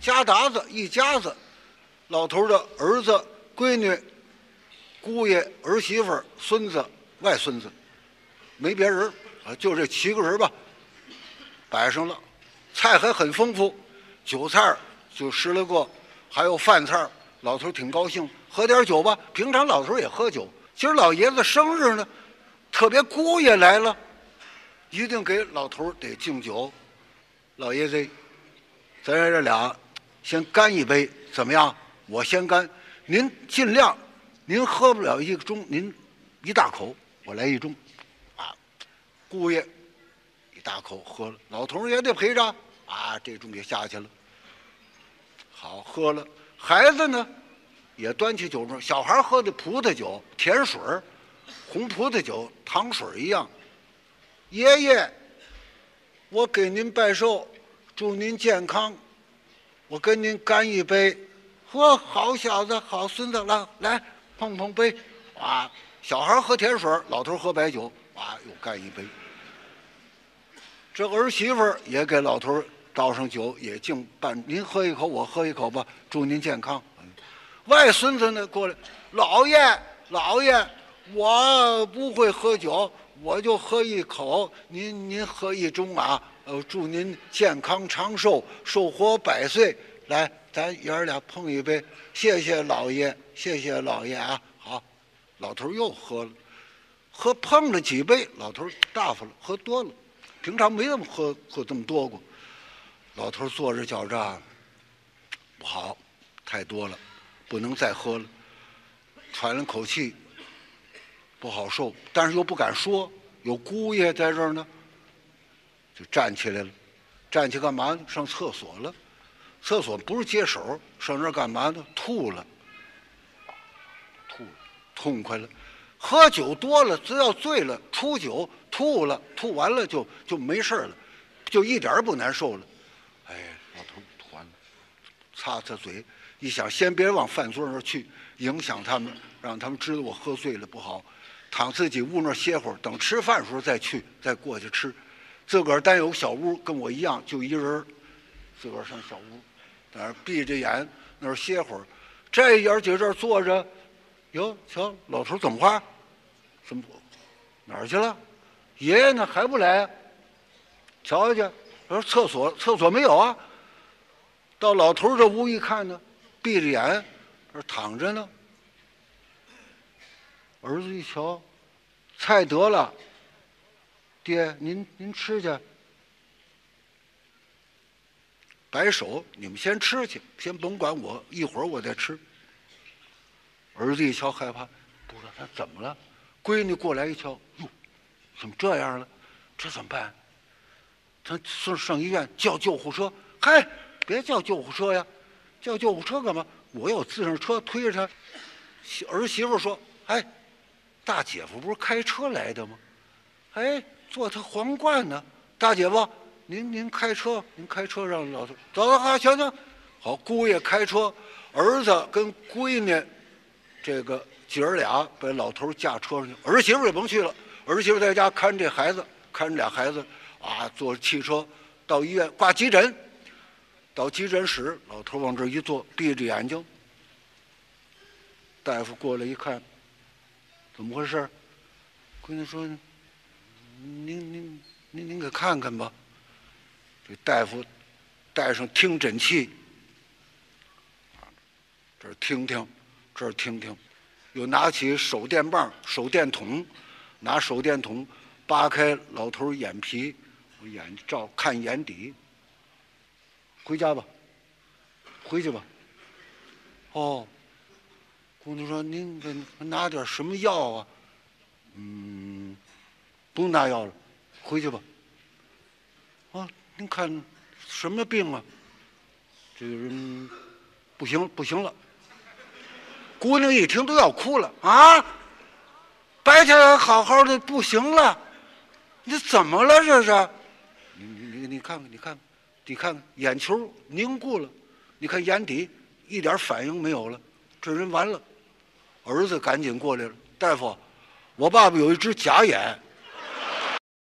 家达子一家子，老头的儿子、闺女、姑爷、儿媳妇、孙子、外孙子，没别人啊，就这七个人吧。摆上了，菜还很丰富，酒菜就十来个，还有饭菜老头挺高兴，喝点酒吧。平常老头也喝酒，今儿老爷子生日呢，特别姑爷来了，一定给老头得敬酒。老爷子，咱这俩先干一杯，怎么样？我先干，您尽量，您喝不了一个盅，您一大口，我来一盅，啊，姑爷一大口喝了，老头也得陪着，啊，这盅也下去了。好喝了，孩子呢，也端起酒盅，小孩喝的葡萄酒、甜水儿红葡萄酒、糖水一样。爷爷，我给您拜寿，祝您健康，我跟您干一杯。嚯，好小子，好孙子，来来碰碰杯，啊，小孩喝甜水老头喝白酒，哇，又干一杯。这儿媳妇儿也给老头儿倒上酒，也敬半，您喝一口，我喝一口吧，祝您健康。外孙子呢过来，老爷老爷，我不会喝酒，我就喝一口，您您喝一盅啊，呃，祝您健康长寿，寿活百岁。来，咱爷儿俩碰一杯，谢谢老爷，谢谢老爷啊。好，老头又喝了，喝碰了几杯，老头大发了，喝多了。平常没那么喝喝这么多过。老头坐着觉着，不好，太多了，不能再喝了。喘了口气，不好受，但是又不敢说，有姑爷在这儿呢，就站起来了。站起干嘛呢？上厕所了。厕所不是接手，上那干嘛呢？吐了，吐了，痛快了。喝酒多了，只要醉了，出酒吐了，吐完了就就没事了，就一点儿不难受了。哎，老头吐完了，擦擦嘴，一想先别往饭桌那儿去，影响他们，让他们知道我喝醉了不好，躺自己屋那儿歇会儿，等吃饭的时候再去，再过去吃。自个儿单有小屋，跟我一样，就一人，自个儿上小屋，在那闭着眼那儿歇会儿。这爷儿几个这儿坐着，哟，瞧老头怎么话？怎么哪儿去了？爷爷呢还不来瞧？瞧去，说厕所厕所没有啊？到老头这屋一看呢，闭着眼，这躺着呢。儿子一瞧，菜得了，爹您您吃去。摆手，你们先吃去，先甭管我，一会儿我再吃。儿子一瞧害怕，不知道他怎么了。闺女过来一瞧，哟，怎么这样了？这怎么办？他上上医院叫救护车。嗨，别叫救护车呀，叫救护车干嘛？我有自行车推着他。媳儿媳妇说：“哎，大姐夫不是开车来的吗？哎，坐他皇冠呢。大姐夫，您您开车，您开车让老头走走好，行行，好，姑爷开车，儿子跟闺女，这个姐儿俩把老头驾车上去，儿媳妇也甭去了，儿媳妇在家看这孩子，看着俩孩子，啊，坐汽车到医院挂急诊，到急诊室，老头往这一坐，闭着眼睛，大夫过来一看，怎么回事？闺女说：“您您您您给看看吧。”这大夫带上听诊器，这儿听听，这儿听听，又拿起手电棒、手电筒，拿手电筒扒开老头眼皮，我眼照看眼底。回家吧，回去吧。哦，姑娘说：“您给拿点什么药啊？”嗯，不用拿药了，回去吧。啊，您看什么病啊？这个人不行，不行了。姑娘一听都要哭了啊！白天还好好的，不行了，你怎么了这是？你你你你看看，你看看，你看看，眼球凝固了，你看眼底一点反应没有了，这人完了。儿子赶紧过来了，大夫，我爸爸有一只假眼，